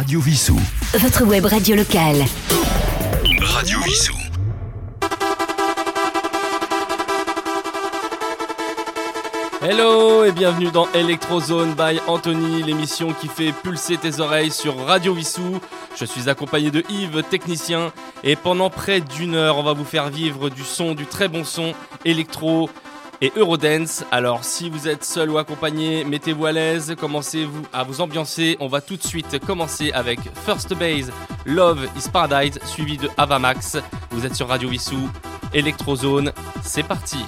Radio Vissou. Votre web radio locale. Radio Vissou. Hello et bienvenue dans Electrozone by Anthony, l'émission qui fait pulser tes oreilles sur Radio Vissou. Je suis accompagné de Yves, technicien, et pendant près d'une heure, on va vous faire vivre du son, du très bon son électro et Eurodance. Alors si vous êtes seul ou accompagné, mettez-vous à l'aise, commencez-vous à vous ambiancer. On va tout de suite commencer avec First Base, Love is Paradise, suivi de Avamax. Vous êtes sur Radio Vissou, Electrozone, c'est parti.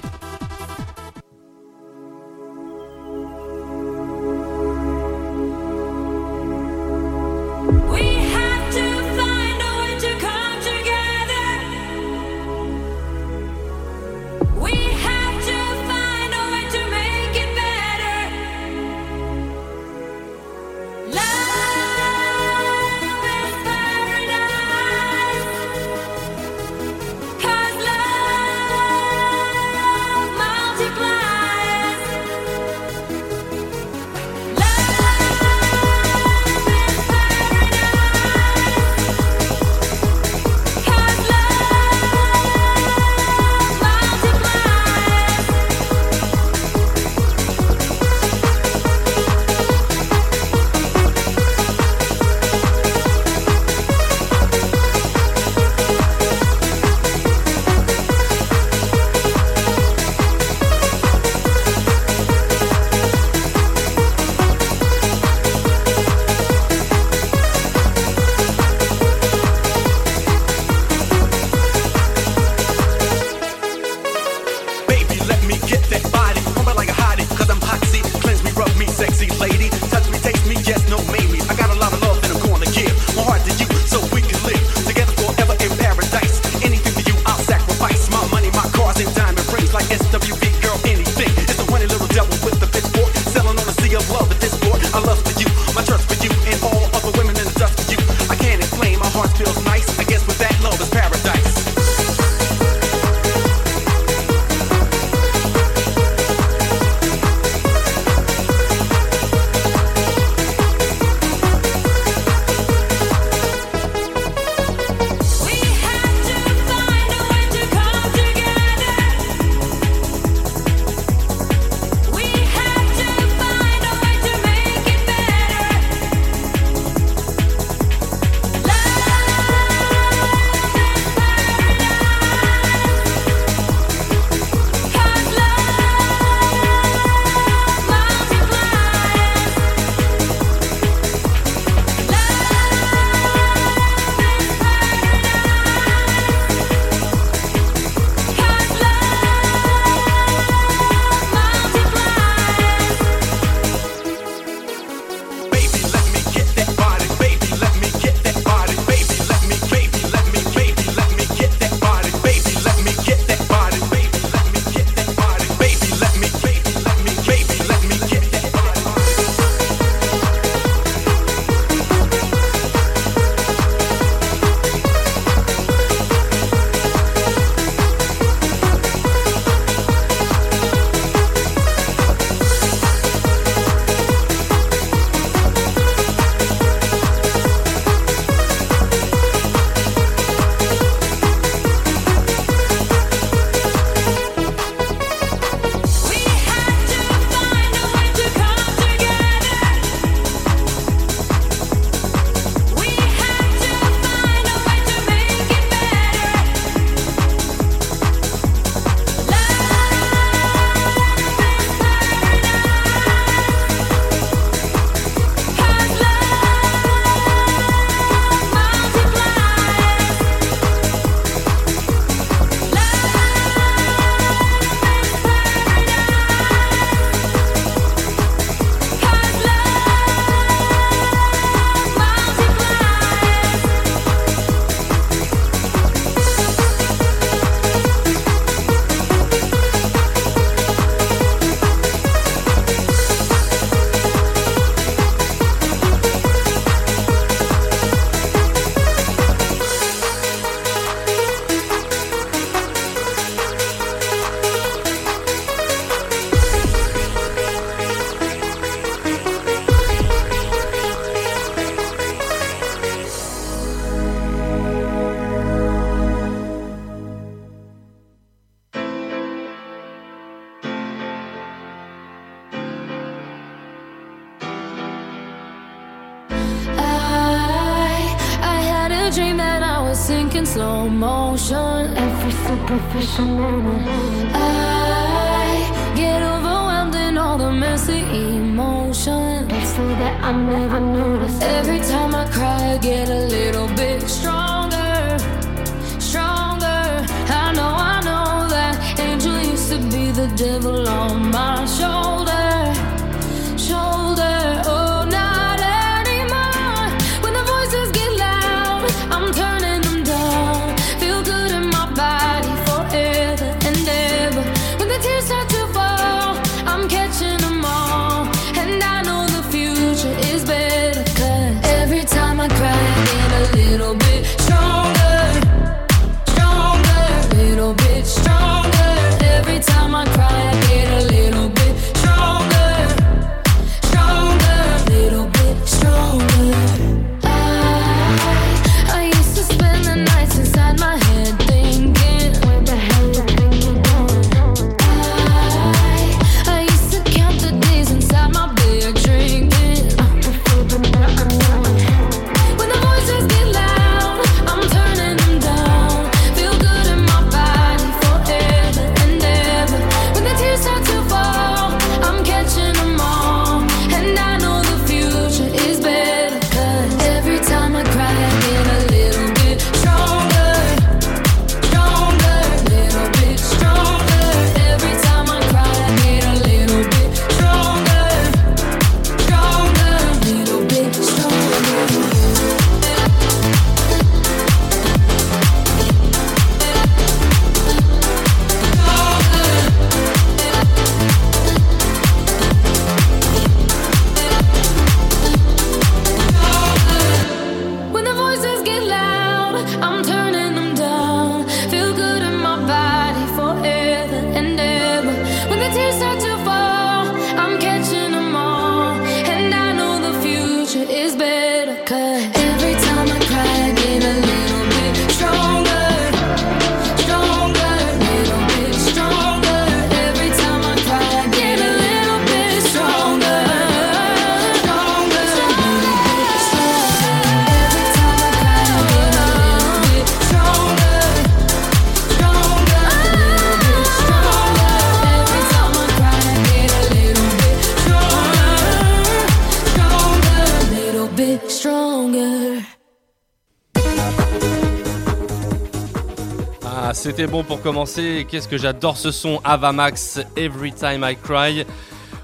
c'était bon pour commencer. Qu'est-ce que j'adore ce son Ava Max, Every Time I Cry.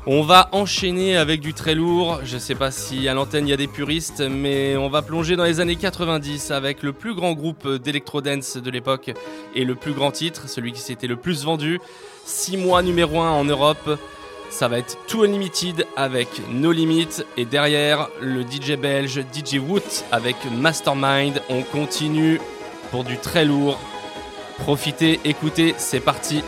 On va enchaîner avec du très lourd. Je ne sais pas si à l'antenne il y a des puristes, mais on va plonger dans les années 90 avec le plus grand groupe d'électro-dance de l'époque et le plus grand titre, celui qui s'était le plus vendu. 6 mois numéro 1 en Europe. Ça va être Too Unlimited avec No Limit et derrière le DJ belge DJ Woot avec Mastermind. On continue pour du très lourd Profitez, écoutez, c'est parti.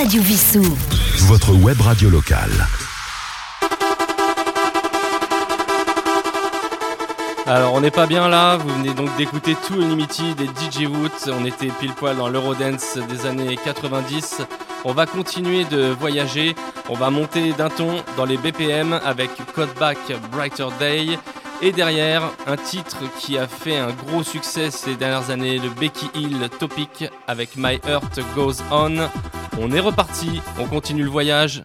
Radio Vissou. Votre web radio locale. Alors on n'est pas bien là, vous venez donc d'écouter tout Unlimited des DJ Wood, on était pile poil dans l'Eurodance des années 90. On va continuer de voyager, on va monter d'un ton dans les BPM avec Codeback Brighter Day et derrière, un titre qui a fait un gros succès ces dernières années, le Becky Hill Topic avec My Heart Goes On. On est reparti, on continue le voyage.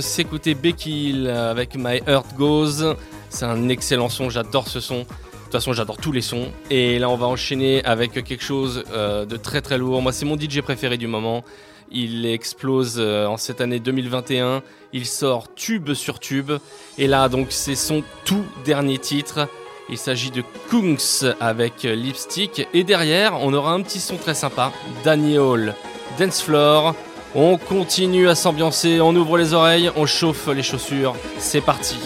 de s'écouter Becky avec My Heart Goes. C'est un excellent son, j'adore ce son. De toute façon, j'adore tous les sons. Et là, on va enchaîner avec quelque chose euh, de très très lourd. Moi, c'est mon DJ préféré du moment. Il explose euh, en cette année 2021. Il sort tube sur tube. Et là, donc, c'est son tout dernier titre. Il s'agit de Kungs avec Lipstick. Et derrière, on aura un petit son très sympa. Danny Hall, Dance Floor. On continue à s'ambiancer, on ouvre les oreilles, on chauffe les chaussures. C'est parti.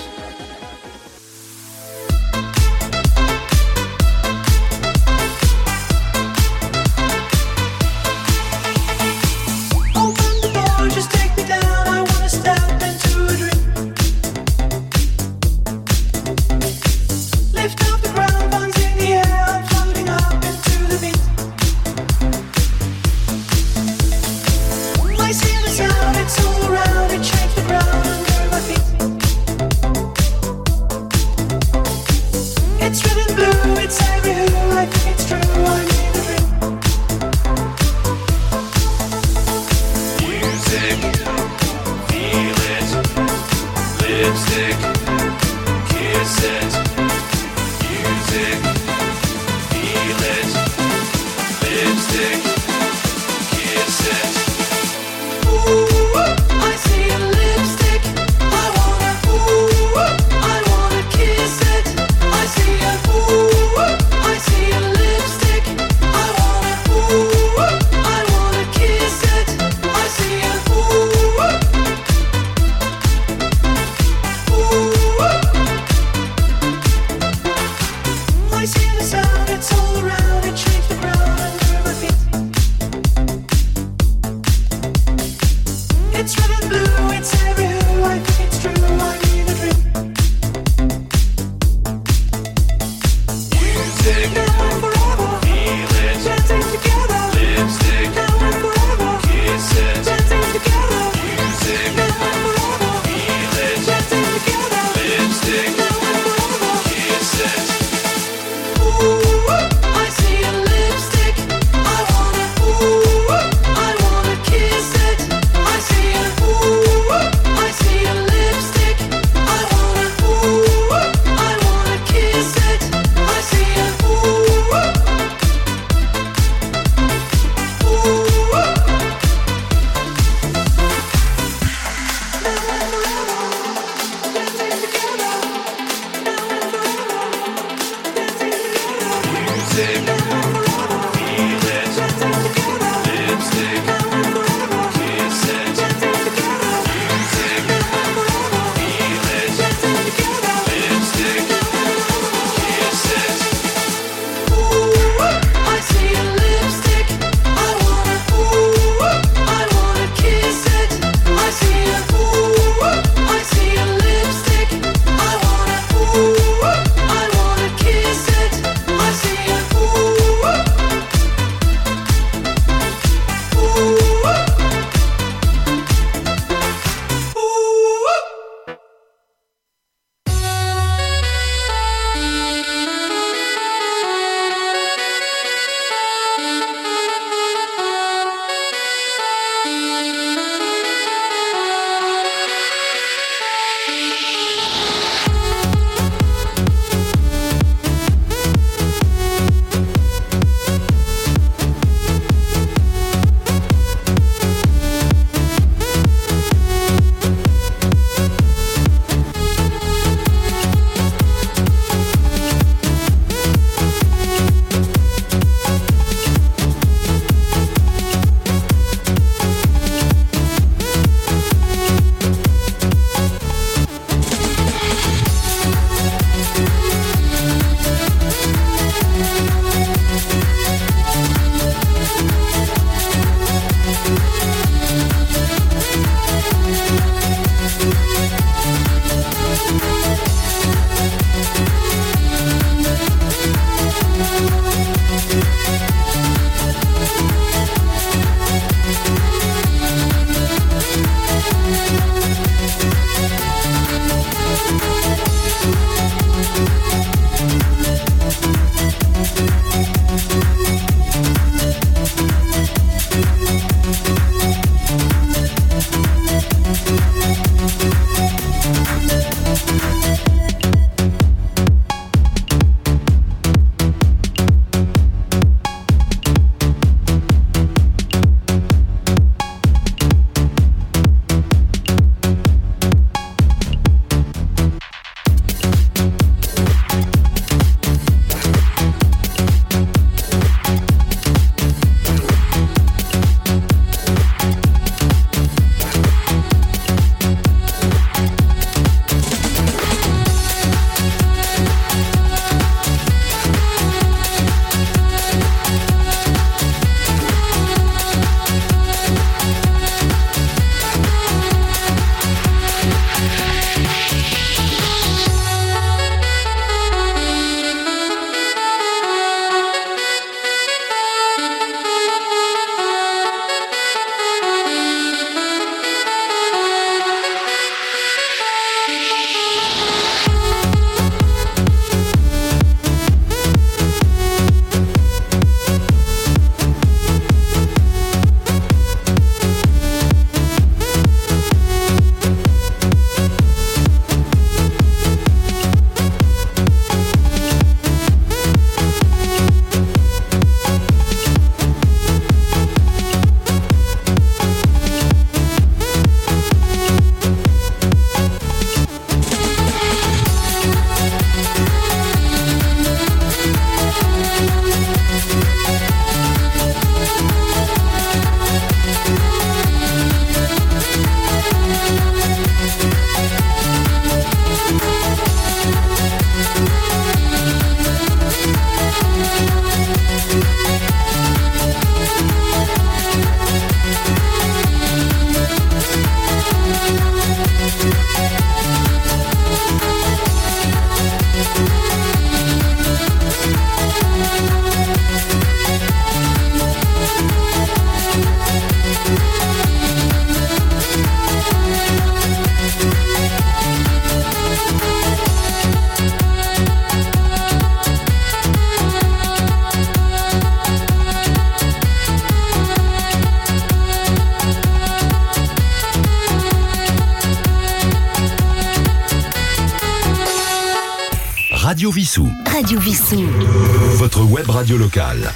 Votre web radio locale.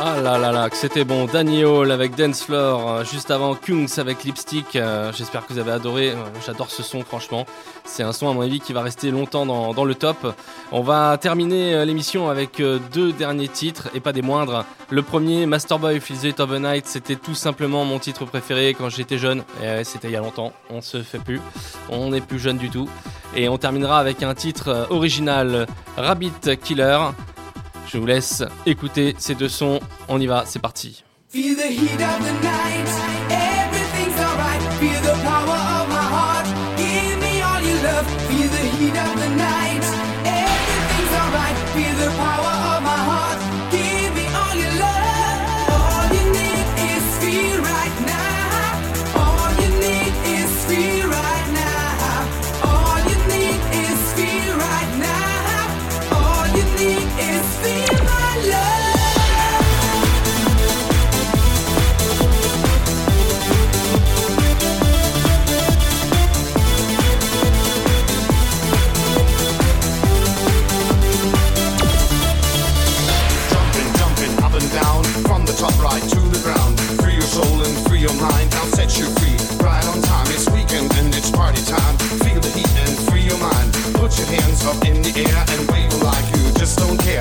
Ah là là là, que c'était bon. Danny Hall avec Dance Floor, euh, juste avant Kungs avec Lipstick. euh, J'espère que vous avez adoré. Euh, J'adore ce son, franchement. C'est un son, à mon avis, qui va rester longtemps dans, dans le top. On va terminer l'émission avec deux derniers titres, et pas des moindres. Le premier, Masterboy Feels It of the Night, c'était tout simplement mon titre préféré quand j'étais jeune. C'était il y a longtemps. On se fait plus. On n'est plus jeune du tout. Et on terminera avec un titre euh, original, Rabbit Killer. Je vous laisse écouter ces deux sons. On y va, c'est parti. up in the air and wave like you just don't care.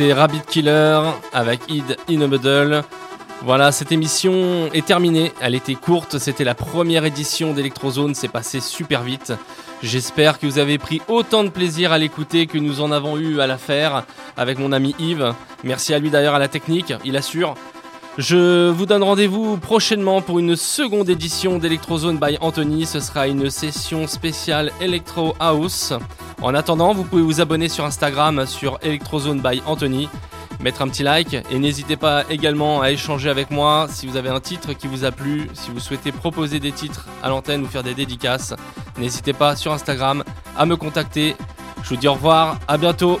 Rabbit Killer avec Id in a Muddle. Voilà, cette émission est terminée. Elle était courte, c'était la première édition d'Electrozone, c'est passé super vite. J'espère que vous avez pris autant de plaisir à l'écouter que nous en avons eu à la faire avec mon ami Yves. Merci à lui d'ailleurs à la technique, il assure. Je vous donne rendez-vous prochainement pour une seconde édition d'Electrozone by Anthony. Ce sera une session spéciale Electro House. En attendant, vous pouvez vous abonner sur Instagram sur Electrozone by Anthony, mettre un petit like et n'hésitez pas également à échanger avec moi si vous avez un titre qui vous a plu, si vous souhaitez proposer des titres à l'antenne ou faire des dédicaces. N'hésitez pas sur Instagram à me contacter. Je vous dis au revoir, à bientôt.